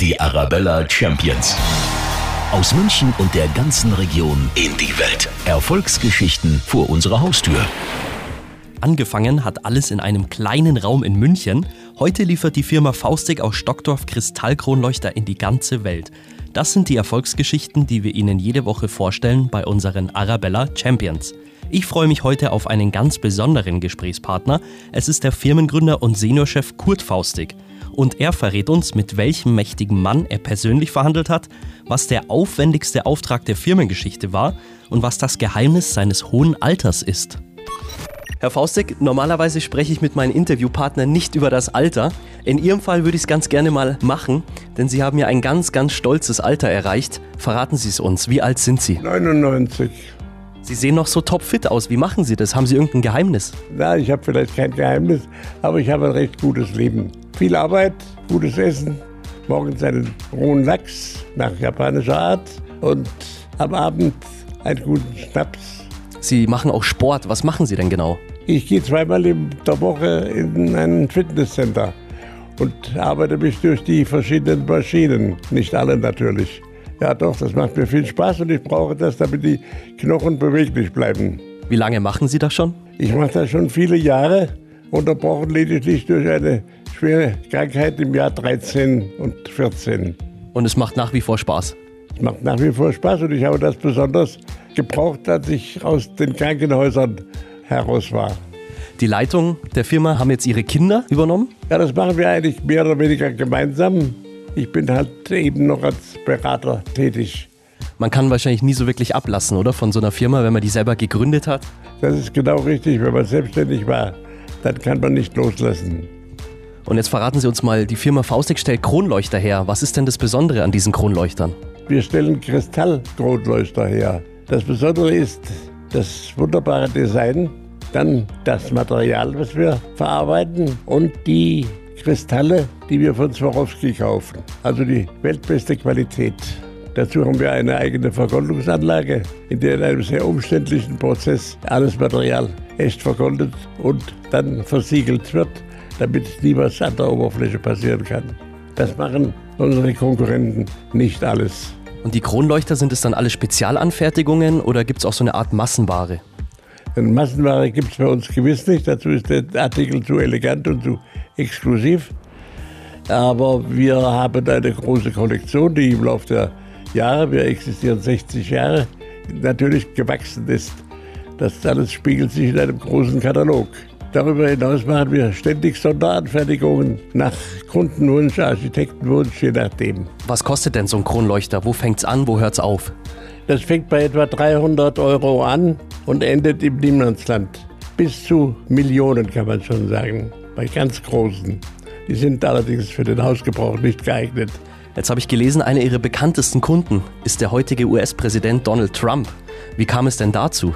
Die Arabella Champions. Aus München und der ganzen Region in die Welt. Erfolgsgeschichten vor unserer Haustür. Angefangen hat alles in einem kleinen Raum in München. Heute liefert die Firma Faustig aus Stockdorf Kristallkronleuchter in die ganze Welt. Das sind die Erfolgsgeschichten, die wir Ihnen jede Woche vorstellen bei unseren Arabella Champions. Ich freue mich heute auf einen ganz besonderen Gesprächspartner. Es ist der Firmengründer und Seniorchef Kurt Faustig. Und er verrät uns, mit welchem mächtigen Mann er persönlich verhandelt hat, was der aufwendigste Auftrag der Firmengeschichte war und was das Geheimnis seines hohen Alters ist. Herr Faustig, normalerweise spreche ich mit meinen Interviewpartnern nicht über das Alter. In Ihrem Fall würde ich es ganz gerne mal machen, denn Sie haben ja ein ganz, ganz stolzes Alter erreicht. Verraten Sie es uns. Wie alt sind Sie? 99. Sie sehen noch so topfit aus. Wie machen Sie das? Haben Sie irgendein Geheimnis? Na, ich habe vielleicht kein Geheimnis, aber ich habe ein recht gutes Leben. Viel Arbeit, gutes Essen, morgens einen rohen Lachs nach japanischer Art und am Abend einen guten Schnaps. Sie machen auch Sport. Was machen Sie denn genau? Ich gehe zweimal in der Woche in ein Fitnesscenter und arbeite mich durch die verschiedenen Maschinen. Nicht alle natürlich. Ja, doch, das macht mir viel Spaß und ich brauche das, damit die Knochen beweglich bleiben. Wie lange machen Sie das schon? Ich mache das schon viele Jahre, unterbrochen lediglich durch eine schwere Krankheit im Jahr 13 und 14. Und es macht nach wie vor Spaß. Es macht nach wie vor Spaß und ich habe das besonders gebraucht, als ich aus den Krankenhäusern heraus war. Die Leitung der Firma haben jetzt Ihre Kinder übernommen? Ja, das machen wir eigentlich mehr oder weniger gemeinsam. Ich bin halt eben noch als Berater tätig. Man kann wahrscheinlich nie so wirklich ablassen, oder? Von so einer Firma, wenn man die selber gegründet hat. Das ist genau richtig. Wenn man selbstständig war, dann kann man nicht loslassen. Und jetzt verraten Sie uns mal, die Firma Faustig stellt Kronleuchter her. Was ist denn das Besondere an diesen Kronleuchtern? Wir stellen Kristallkronleuchter her. Das Besondere ist das wunderbare Design, dann das Material, was wir verarbeiten und die Kristalle, die wir von Swarovski kaufen. Also die weltbeste Qualität. Dazu haben wir eine eigene Vergoldungsanlage, in der in einem sehr umständlichen Prozess alles Material echt vergoldet und dann versiegelt wird, damit nie was an der Oberfläche passieren kann. Das machen unsere Konkurrenten nicht alles. Und die Kronleuchter, sind es dann alle Spezialanfertigungen oder gibt es auch so eine Art Massenware? Eine Massenware gibt es bei uns gewiss nicht. Dazu ist der Artikel zu elegant und zu exklusiv. Aber wir haben eine große Kollektion, die im Laufe der Jahre, wir existieren 60 Jahre, natürlich gewachsen ist. Das alles spiegelt sich in einem großen Katalog. Darüber hinaus machen wir ständig Sonderanfertigungen nach Kundenwunsch, Architektenwunsch, je nachdem. Was kostet denn so ein Kronleuchter? Wo fängt es an, wo hört es auf? Das fängt bei etwa 300 Euro an und endet im Niemandsland. Bis zu Millionen kann man schon sagen, bei ganz großen. Die sind allerdings für den Hausgebrauch nicht geeignet. Jetzt habe ich gelesen, einer Ihrer bekanntesten Kunden ist der heutige US-Präsident Donald Trump. Wie kam es denn dazu?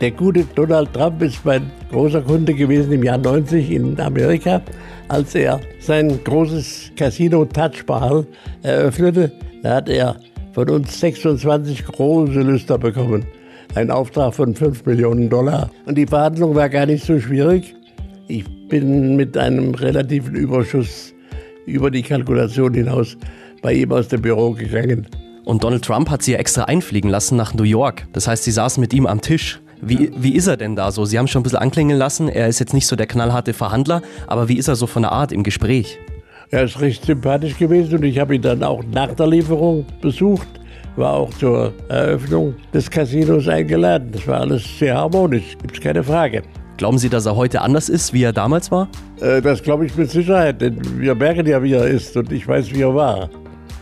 Der gute Donald Trump ist mein großer Kunde gewesen im Jahr 90 in Amerika, als er sein großes Casino Taj Mahal eröffnete. Da hat er von uns 26 große Lüster bekommen. Ein Auftrag von 5 Millionen Dollar. Und die Verhandlung war gar nicht so schwierig. Ich bin mit einem relativen Überschuss über die Kalkulation hinaus bei ihm aus dem Büro gegangen. Und Donald Trump hat Sie ja extra einfliegen lassen nach New York. Das heißt, Sie saßen mit ihm am Tisch. Wie, wie ist er denn da so? Sie haben schon ein bisschen anklingen lassen, er ist jetzt nicht so der knallharte Verhandler, aber wie ist er so von der Art im Gespräch? Er ist recht sympathisch gewesen und ich habe ihn dann auch nach der Lieferung besucht, war auch zur Eröffnung des Casinos eingeladen. Das war alles sehr harmonisch, gibt es keine Frage. Glauben Sie, dass er heute anders ist, wie er damals war? Äh, das glaube ich mit Sicherheit, denn wir merken ja, wie er ist und ich weiß, wie er war.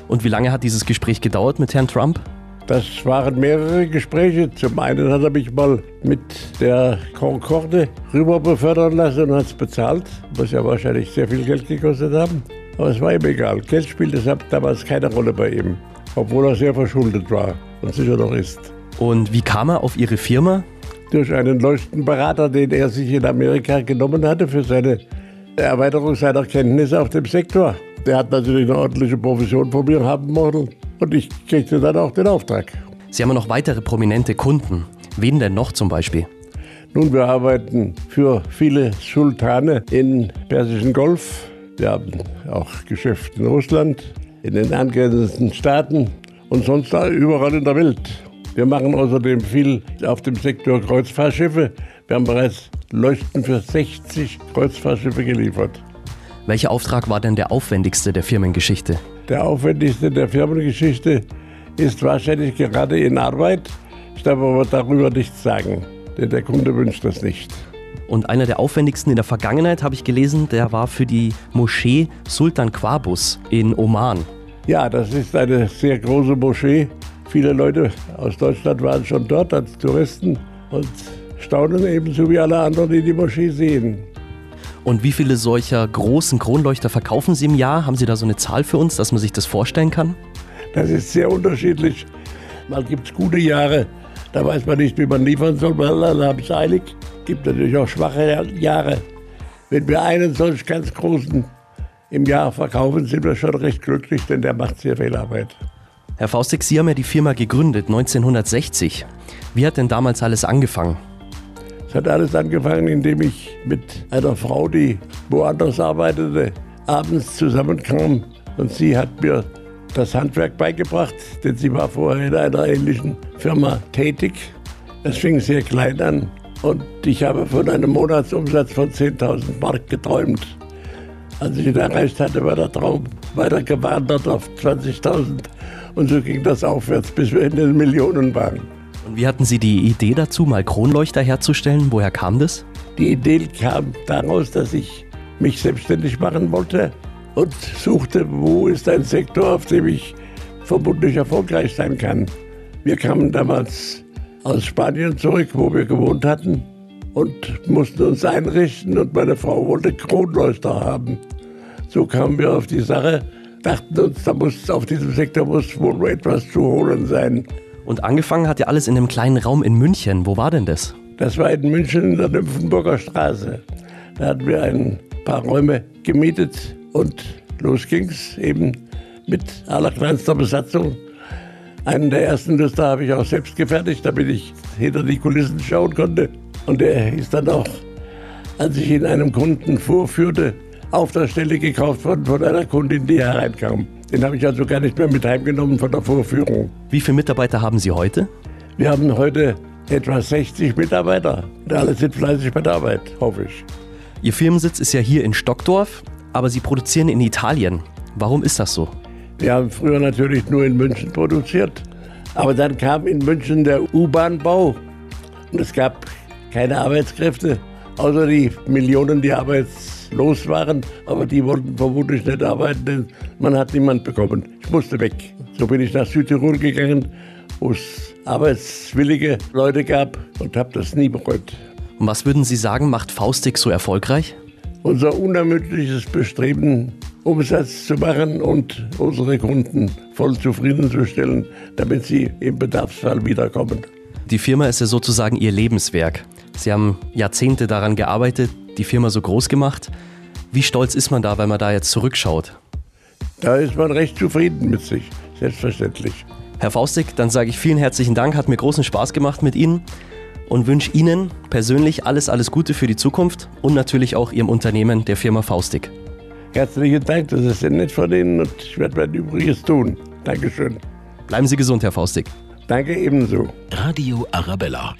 Und wie lange hat dieses Gespräch gedauert mit Herrn Trump? Das waren mehrere Gespräche. Zum einen hat er mich mal mit der Concorde rüber befördern lassen und hat es bezahlt, was ja wahrscheinlich sehr viel Geld gekostet haben. Aber es war ihm egal. Geld spielte damals keine Rolle bei ihm, obwohl er sehr verschuldet war und sicher noch ist. Und wie kam er auf Ihre Firma? Durch einen Leuchtenberater, den er sich in Amerika genommen hatte für seine Erweiterung seiner Kenntnisse auf dem Sektor. Der hat natürlich eine ordentliche Provision von mir haben wollen und ich kriegte dann auch den Auftrag. Sie haben noch weitere prominente Kunden. Wen denn noch zum Beispiel? Nun, wir arbeiten für viele Sultane im Persischen Golf. Wir haben auch Geschäfte in Russland, in den angrenzenden Staaten und sonst überall in der Welt. Wir machen außerdem viel auf dem Sektor Kreuzfahrtschiffe. Wir haben bereits Leuchten für 60 Kreuzfahrtschiffe geliefert. Welcher Auftrag war denn der aufwendigste der Firmengeschichte? Der aufwendigste der Firmengeschichte ist wahrscheinlich gerade in Arbeit. Ich darf aber darüber nichts sagen, denn der Kunde wünscht das nicht. Und einer der aufwendigsten in der Vergangenheit, habe ich gelesen, der war für die Moschee Sultan Quabus in Oman. Ja, das ist eine sehr große Moschee. Viele Leute aus Deutschland waren schon dort als Touristen und staunen ebenso wie alle anderen, die die Moschee sehen. Und wie viele solcher großen Kronleuchter verkaufen Sie im Jahr? Haben Sie da so eine Zahl für uns, dass man sich das vorstellen kann? Das ist sehr unterschiedlich. Mal gibt es gute Jahre, da weiß man nicht, wie man liefern soll, weil alle haben es eilig. Es gibt natürlich auch schwache Jahre. Wenn wir einen solch ganz großen im Jahr verkaufen, sind wir schon recht glücklich, denn der macht sehr viel Arbeit. Herr Faustig, Sie haben ja die Firma gegründet 1960. Wie hat denn damals alles angefangen? Es hat alles angefangen, indem ich mit einer Frau, die woanders arbeitete, abends zusammenkam und sie hat mir das Handwerk beigebracht, denn sie war vorher in einer ähnlichen Firma tätig. Es fing sehr klein an und ich habe von einem Monatsumsatz von 10.000 Mark geträumt. Als ich ihn erreicht hatte, war der Traum weiter gewandert auf 20.000 und so ging das aufwärts, bis wir in den Millionen waren. Und wie hatten Sie die Idee dazu, mal Kronleuchter herzustellen? Woher kam das? Die Idee kam daraus, dass ich mich selbstständig machen wollte und suchte, wo ist ein Sektor, auf dem ich vermutlich erfolgreich sein kann. Wir kamen damals aus Spanien zurück, wo wir gewohnt hatten und mussten uns einrichten und meine Frau wollte Kronleuchter haben. So kamen wir auf die Sache, dachten uns, da muss auf diesem Sektor muss wohl etwas zu holen sein. Und angefangen hat ja alles in einem kleinen Raum in München. Wo war denn das? Das war in München in der Nymphenburger Straße. Da hatten wir ein paar Räume gemietet und los ging's eben mit allerkleinster Besatzung. Einen der ersten Lüster habe ich auch selbst gefertigt, damit ich hinter die Kulissen schauen konnte. Und der ist dann auch, als ich ihn einem Kunden vorführte, auf der Stelle gekauft worden von einer Kundin, die hereinkam. Den habe ich also gar nicht mehr mit heimgenommen von der Vorführung. Wie viele Mitarbeiter haben Sie heute? Wir haben heute etwa 60 Mitarbeiter. Und alle sind fleißig bei der Arbeit, hoffe ich. Ihr Firmensitz ist ja hier in Stockdorf, aber Sie produzieren in Italien. Warum ist das so? Wir haben früher natürlich nur in München produziert. Aber dann kam in München der U-Bahn-Bau und es gab keine Arbeitskräfte, außer die Millionen, die arbeits los waren, aber die wollten vermutlich nicht arbeiten, denn man hat niemand bekommen. Ich musste weg. So bin ich nach Südtirol gegangen, wo es arbeitswillige Leute gab und habe das nie bereut. Und was würden Sie sagen, macht Faustik so erfolgreich? Unser unermüdliches Bestreben, Umsatz zu machen und unsere Kunden voll zufriedenzustellen, damit sie im Bedarfsfall wiederkommen. Die Firma ist ja sozusagen Ihr Lebenswerk. Sie haben Jahrzehnte daran gearbeitet, die Firma so groß gemacht. Wie stolz ist man da, wenn man da jetzt zurückschaut? Da ist man recht zufrieden mit sich, selbstverständlich. Herr Faustig, dann sage ich vielen herzlichen Dank, hat mir großen Spaß gemacht mit Ihnen und wünsche Ihnen persönlich alles, alles Gute für die Zukunft und natürlich auch Ihrem Unternehmen, der Firma Faustig. Herzlichen Dank, das ist sehr nett von Ihnen und ich werde mein Übriges tun. Dankeschön. Bleiben Sie gesund, Herr Faustig. Danke ebenso. Radio Arabella.